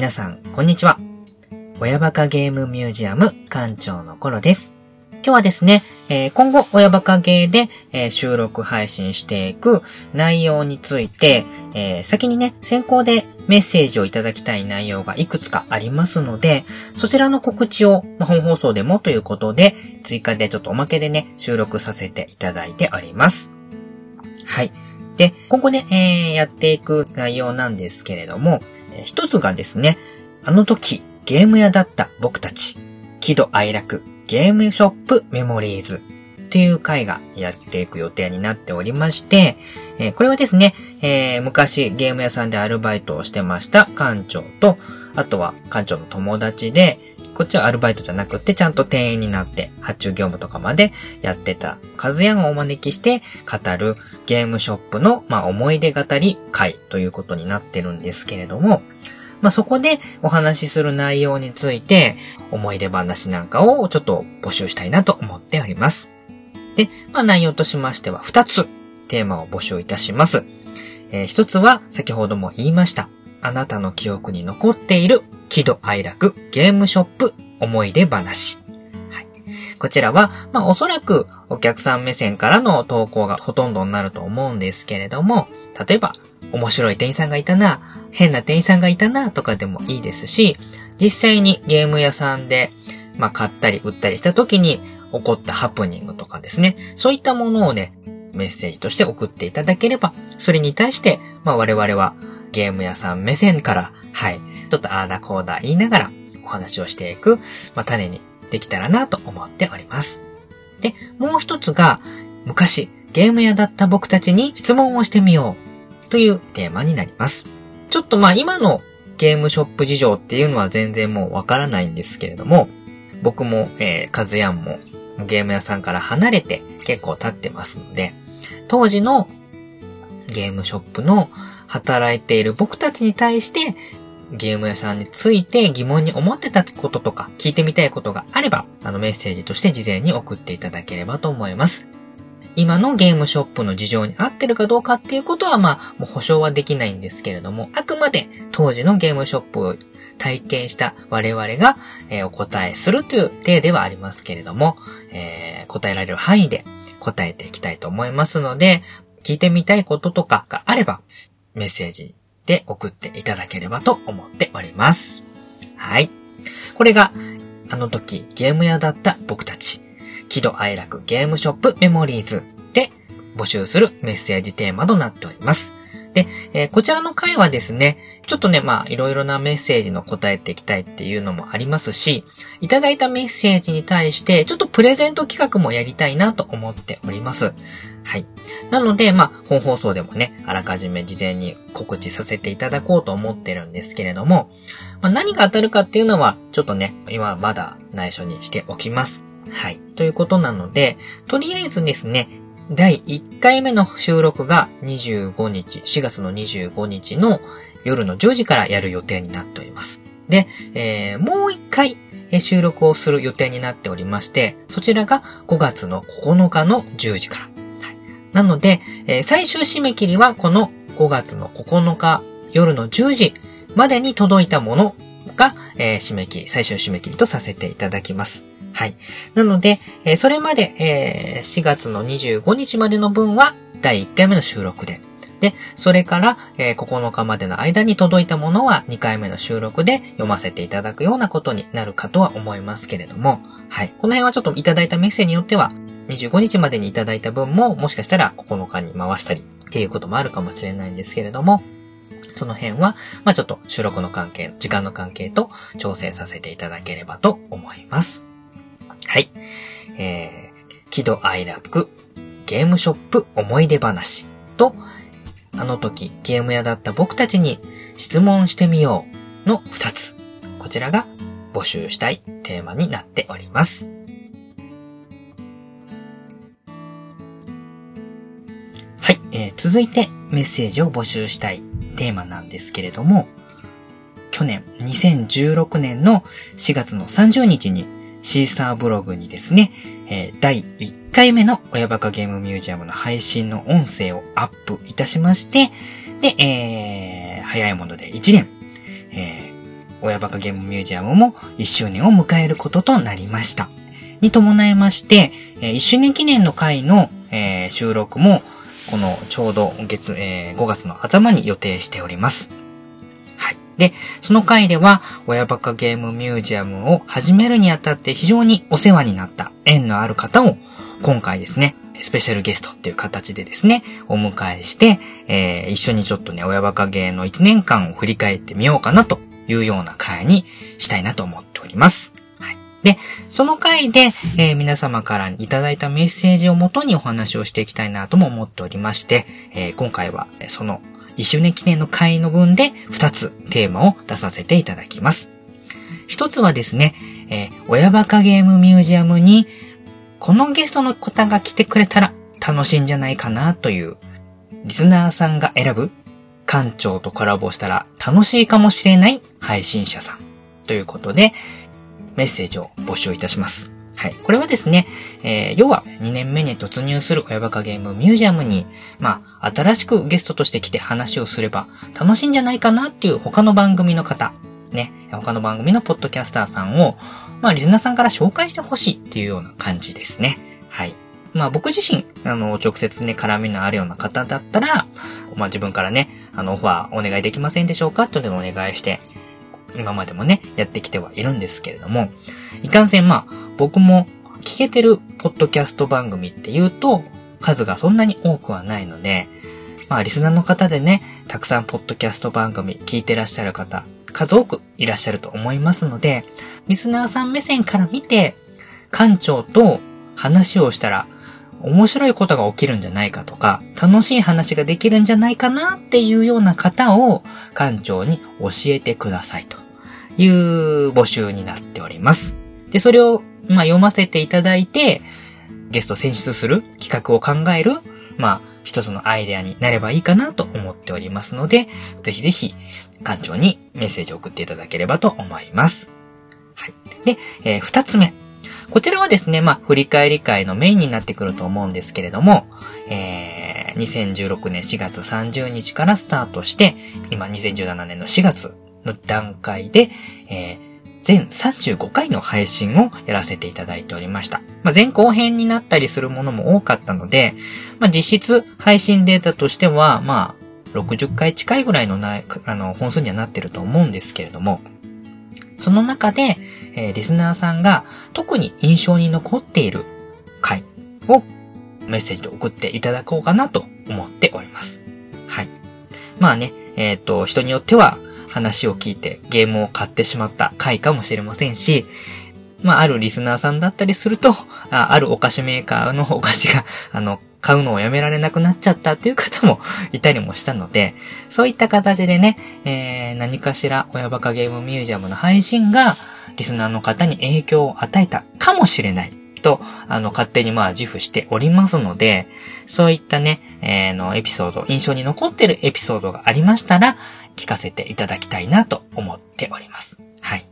皆さん、こんにちは。親バカゲームミュージアム館長のコロです。今日はですね、えー、今後、親バカゲーで、えー、収録配信していく内容について、えー、先にね、先行でメッセージをいただきたい内容がいくつかありますので、そちらの告知を、まあ、本放送でもということで、追加でちょっとおまけでね、収録させていただいております。はい。で、今後ね、えー、やっていく内容なんですけれども、えー、一つがですね、あの時、ゲーム屋だった僕たち、喜怒哀楽、ゲームショップメモリーズという回がやっていく予定になっておりまして、えー、これはですね、えー、昔ゲーム屋さんでアルバイトをしてました館長と、あとは館長の友達で、こっちはアルバイトじゃなくて、ちゃんと店員になって、発注業務とかまでやってた、カズヤンをお招きして語るゲームショップの、まあ、思い出語り会ということになってるんですけれども、まあ、そこでお話しする内容について、思い出話なんかをちょっと募集したいなと思っております。で、まあ、内容としましては2つテーマを募集いたします。えー、1つは先ほども言いました。あなたの記憶に残っている喜怒哀楽ゲームショップ思い出話。はい。こちらは、まあおそらくお客さん目線からの投稿がほとんどになると思うんですけれども、例えば、面白い店員さんがいたな、変な店員さんがいたな、とかでもいいですし、実際にゲーム屋さんで、まあ買ったり売ったりした時に起こったハプニングとかですね、そういったものをね、メッセージとして送っていただければ、それに対して、まあ我々はゲーム屋さん目線から、はい、ちょっとあーだこーだ言いながらお話をしていく、まあ、種にできたらなと思っております。で、もう一つが、昔ゲーム屋だった僕たちに質問をしてみようというテーマになります。ちょっとまあ今のゲームショップ事情っていうのは全然もうわからないんですけれども、僕も、えー、カズヤンもゲーム屋さんから離れて結構経ってますので、当時のゲームショップの働いている僕たちに対して、ゲーム屋さんについて疑問に思ってたこととか、聞いてみたいことがあれば、あのメッセージとして事前に送っていただければと思います。今のゲームショップの事情に合ってるかどうかっていうことは、まあ、もう保証はできないんですけれども、あくまで当時のゲームショップを体験した我々が、えー、お答えするという体ではありますけれども、えー、答えられる範囲で答えていきたいと思いますので、聞いてみたいこととかがあれば、メッセージで送っていただければと思っております。はい。これが、あの時ゲーム屋だった僕たち、喜怒哀楽ゲームショップメモリーズで募集するメッセージテーマとなっております。で、えー、こちらの回はですね、ちょっとね、まあ、いろいろなメッセージの答えていきたいっていうのもありますし、いただいたメッセージに対して、ちょっとプレゼント企画もやりたいなと思っております。はい。なので、まあ、本放送でもね、あらかじめ事前に告知させていただこうと思ってるんですけれども、まあ、何が当たるかっていうのは、ちょっとね、今はまだ内緒にしておきます。はい。ということなので、とりあえずですね、第1回目の収録が25日、4月の25日の夜の10時からやる予定になっております。で、えー、もう1回収録をする予定になっておりまして、そちらが5月の9日の10時から。なので、えー、最終締め切りはこの5月の9日夜の10時までに届いたものが、えー、締め切り、最終締め切りとさせていただきます。はい。なので、えー、それまで、えー、4月の25日までの分は第1回目の収録で。で、それから、えー、9日までの間に届いたものは2回目の収録で読ませていただくようなことになるかとは思いますけれども、はい。この辺はちょっといただいたメッセージによっては、25日までにいただいた分も、もしかしたら9日に回したりっていうこともあるかもしれないんですけれども、その辺は、まあちょっと収録の関係、時間の関係と調整させていただければと思います。はい。えー、喜怒哀楽、ゲームショップ思い出話と、あの時ゲーム屋だった僕たちに質問してみようの二つ。こちらが募集したいテーマになっております。はい、えー、続いてメッセージを募集したいテーマなんですけれども、去年2016年の4月の30日にシーサーブログにですね、えー、第1回目の親バカゲームミュージアムの配信の音声をアップいたしまして、で、えー、早いもので1年、えー、親バカゲームミュージアムも1周年を迎えることとなりました。に伴いまして、え1周年記念の回の、えー、収録も、このちょうど月、えー、5月の頭に予定しております。で、その回では、親バカゲームミュージアムを始めるにあたって非常にお世話になった縁のある方を、今回ですね、スペシャルゲストっていう形でですね、お迎えして、えー、一緒にちょっとね、親バカゲーの1年間を振り返ってみようかなというような回にしたいなと思っております。はい。で、その回で、えー、皆様からいただいたメッセージをもとにお話をしていきたいなとも思っておりまして、えー、今回はその1周年記念の回の分で2つテーマを出させていただきます。一つはですね、えー、親バカゲームミュージアムにこのゲストの方が来てくれたら楽しいんじゃないかなという、リスナーさんが選ぶ館長とコラボしたら楽しいかもしれない配信者さんということで、メッセージを募集いたします。はい。これはですね、えー、要は2年目に突入する親バカゲームミュージアムに、まあ、新しくゲストとして来て話をすれば楽しいんじゃないかなっていう他の番組の方、ね、他の番組のポッドキャスターさんをまあ、リズナーさんから紹介してほしいっていうような感じですね。はい。まあ、僕自身、あの、直接ね、絡みのあるような方だったら、まあ、自分からね、あの、オファーお願いできませんでしょうかというのをお願いして、今までもね、やってきてはいるんですけれども、いかんせん、まあ、僕も聞けてるポッドキャスト番組っていうと、数がそんなに多くはないので、まあ、リスナーの方でね、たくさんポッドキャスト番組聞いてらっしゃる方、数多くいらっしゃると思いますので、リスナーさん目線から見て、館長と話をしたら面白いことが起きるんじゃないかとか、楽しい話ができるんじゃないかなっていうような方を館長に教えてくださいという募集になっております。で、それを、まあ、読ませていただいて、ゲスト選出する企画を考える、まあ、一つのアイデアになればいいかなと思っておりますので、ぜひぜひ館長にメッセージを送っていただければと思います。はい。で、えー、二つ目。こちらはですね、まあ、振り返り会のメインになってくると思うんですけれども、えー、2016年4月30日からスタートして、今2017年の4月の段階で、えー、全35回の配信をやらせていただいておりました。まあ、前後編になったりするものも多かったので、まあ、実質配信データとしては、まあ、60回近いぐらいのなあの、本数にはなってると思うんですけれども、その中で、えー、リスナーさんが特に印象に残っている回をメッセージで送っていただこうかなと思っております。はい。まあね、えっ、ー、と、人によっては、話を聞いてゲームを買ってしまった回かもしれませんし、まあ、あるリスナーさんだったりすると、ああるお菓子メーカーのお菓子が、あの、買うのをやめられなくなっちゃったっていう方も いたりもしたので、そういった形でね、えー、何かしら親バカゲームミュージアムの配信が、リスナーの方に影響を与えたかもしれない。と、あの、勝手にまあ自負しておりますので、そういったね、えー、の、エピソード、印象に残ってるエピソードがありましたら、聞かせていただきたいなと思っております。はい。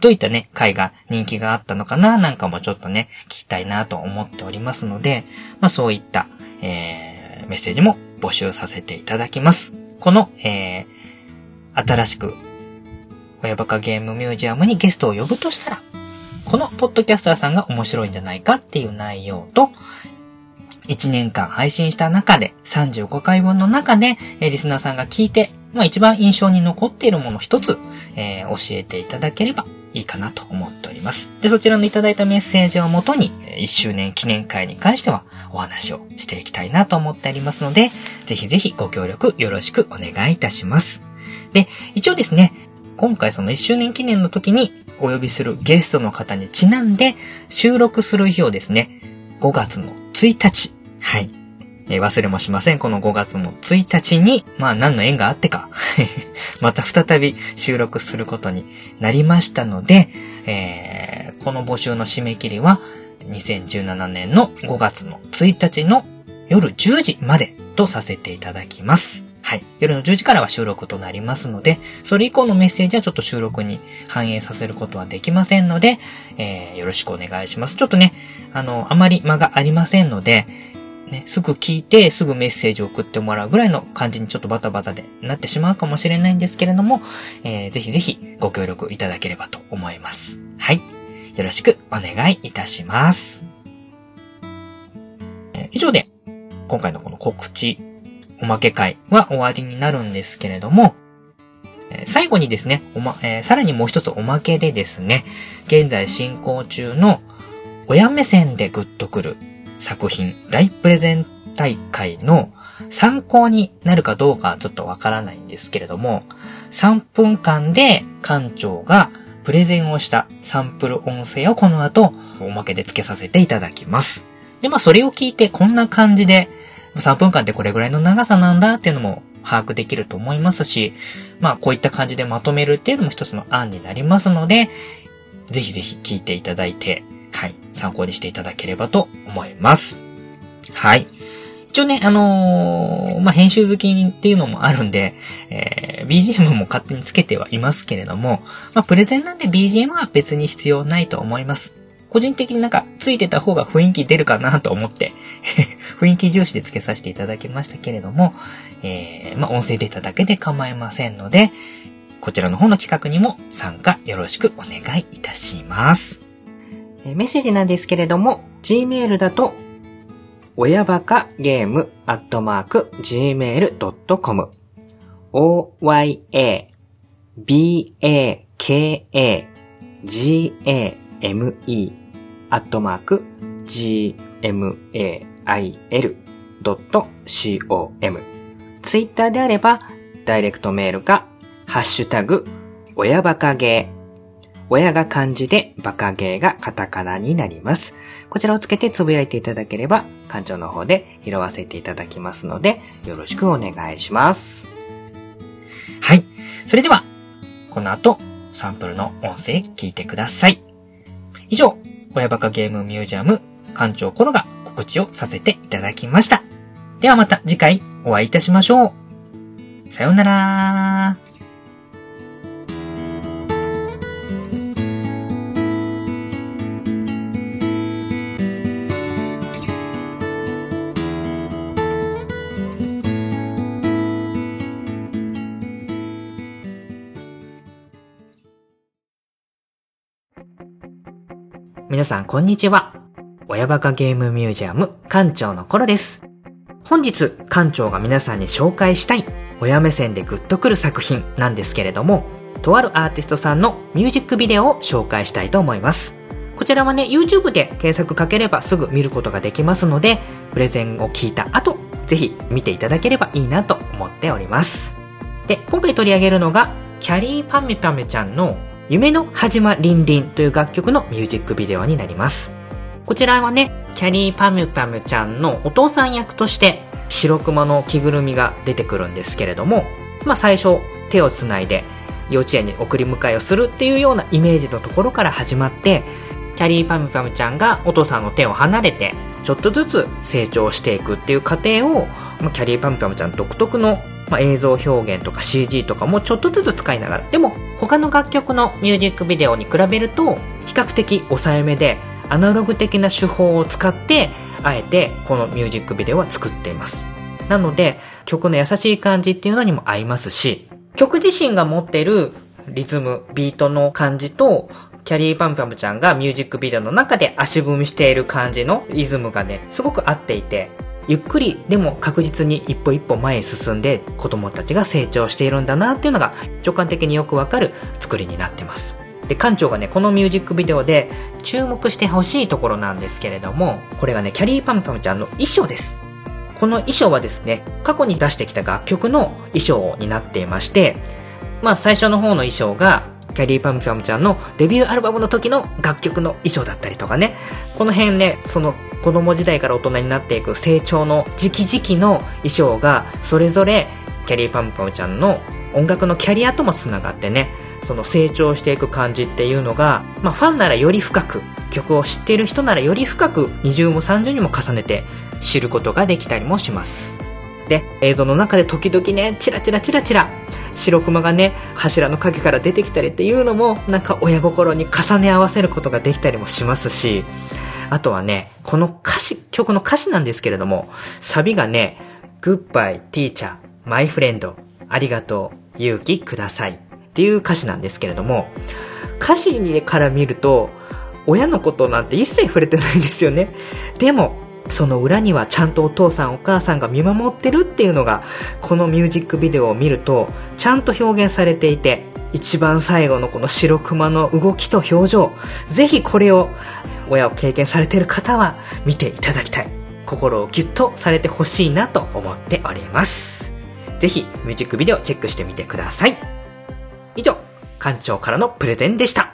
どういったね、回が人気があったのかななんかもちょっとね、聞きたいなと思っておりますので、まあそういった、えー、メッセージも募集させていただきます。この、えー、新しく、親バカゲームミュージアムにゲストを呼ぶとしたら、このポッドキャスターさんが面白いんじゃないかっていう内容と、1年間配信した中で、35回分の中で、えリスナーさんが聞いて、まあ一番印象に残っているもの一つ、えー、教えていただければいいかなと思っております。で、そちらのいただいたメッセージをもとに、1周年記念会に関してはお話をしていきたいなと思っておりますので、ぜひぜひご協力よろしくお願いいたします。で、一応ですね、今回その1周年記念の時にお呼びするゲストの方にちなんで収録する日をですね、5月の1日。はい。え、忘れもしません。この5月の1日に、まあ何の縁があってか また再び収録することになりましたので、えー、この募集の締め切りは2017年の5月の1日の夜10時までとさせていただきます。はい。夜の10時からは収録となりますので、それ以降のメッセージはちょっと収録に反映させることはできませんので、えー、よろしくお願いします。ちょっとね、あの、あまり間がありませんので、ね、すぐ聞いて、すぐメッセージを送ってもらうぐらいの感じにちょっとバタバタでなってしまうかもしれないんですけれども、えー、ぜひぜひご協力いただければと思います。はい。よろしくお願いいたします。えー、以上で、今回のこの告知、おまけ会は終わりになるんですけれども、最後にですね、おま、えー、さらにもう一つおまけでですね、現在進行中の親目線でグッとくる作品大プレゼン大会の参考になるかどうかちょっとわからないんですけれども、3分間で館長がプレゼンをしたサンプル音声をこの後おまけで付けさせていただきます。で、まあそれを聞いてこんな感じで3分間ってこれぐらいの長さなんだっていうのも把握できると思いますし、まあこういった感じでまとめるっていうのも一つの案になりますので、ぜひぜひ聞いていただいて、はい、参考にしていただければと思います。はい。一応ね、あのー、まあ、編集好きっていうのもあるんで、えー、BGM も勝手につけてはいますけれども、まあ、プレゼンなんで BGM は別に必要ないと思います。個人的になんかついてた方が雰囲気出るかなと思って雰囲気重視で付けさせていただきましたけれども、えー、まあ、音声データだけで構いませんので、こちらの方の企画にも参加よろしくお願いいたします。えメッセージなんですけれども、Gmail だと、親バカゲームアットマーク gmail.com oya ba k a g a m e アットマーク gmail.com il.com ツイッターであれば、ダイレクトメールか、ハッシュタグ、親バカゲー、親が漢字でバカゲーがカタカナになります。こちらをつけてつぶやいていただければ、館長の方で拾わせていただきますので、よろしくお願いします。はい。それでは、この後、サンプルの音声聞いてください。以上、親バカゲームミュージアム館長コロが告知をさせていただきました。ではまた次回お会いいたしましょう。さようなら皆さんこんにちは。親バカゲームミュージアム館長のコロです。本日館長が皆さんに紹介したい親目線でグッとくる作品なんですけれども、とあるアーティストさんのミュージックビデオを紹介したいと思います。こちらはね、YouTube で検索かければすぐ見ることができますので、プレゼンを聞いた後、ぜひ見ていただければいいなと思っております。で、今回取り上げるのが、キャリーパミパミちゃんの夢の始まりんりんという楽曲のミュージックビデオになります。こちらはね、キャリーパムパムちゃんのお父さん役として白熊の着ぐるみが出てくるんですけれども、まあ最初手をつないで幼稚園に送り迎えをするっていうようなイメージのところから始まって、キャリーパムパムちゃんがお父さんの手を離れて、ちょっとずつ成長していくっていう過程を、まあ、キャリーパムパムちゃん独特のまあ、映像表現とか CG とかもちょっとずつ使いながら、でも他の楽曲のミュージックビデオに比べると、比較的抑えめで、アナログ的な手法を使って、あえてこのミュージックビデオは作っています。なので、曲の優しい感じっていうのにも合いますし、曲自身が持ってるリズム、ビートの感じと、キャリーパンパムちゃんがミュージックビデオの中で足踏みしている感じのリズムがね、すごく合っていて、ゆっくりでも確実に一歩一歩前へ進んで子供たちが成長しているんだなっていうのが直感的によくわかる作りになってます。で、館長がね、このミュージックビデオで注目してほしいところなんですけれども、これがね、キャリーパンパンちゃんの衣装です。この衣装はですね、過去に出してきた楽曲の衣装になっていまして、まあ最初の方の衣装が、キャリーパンパンちゃんのデビューアルバムの時の楽曲の衣装だったりとかね、この辺ね、その子供時代から大人になっていく成長の時期時期の衣装が、それぞれキャリーパンパンちゃんの音楽のキャリアとも繋がってね、その成長していく感じっていうのが、まあファンならより深く、曲を知っている人ならより深く二重も三重にも重ねて知ることができたりもします。で、映像の中で時々ね、チラチラチラチラ、白熊がね、柱の影から出てきたりっていうのも、なんか親心に重ね合わせることができたりもしますし、あとはね、この歌詞、曲の歌詞なんですけれども、サビがね、Goodbye, teacher, my friend, ありがとう、勇気ください。っていう歌詞なんですけれども、歌詞にから見ると、親のことなんて一切触れてないんですよね。でも、その裏にはちゃんとお父さんお母さんが見守ってるっていうのが、このミュージックビデオを見ると、ちゃんと表現されていて、一番最後のこの白熊の動きと表情、ぜひこれを親を経験されている方は見ていただきたい。心をギュッとされてほしいなと思っております。ぜひミュージックビデオチェックしてみてください。以上、館長からのプレゼンでした。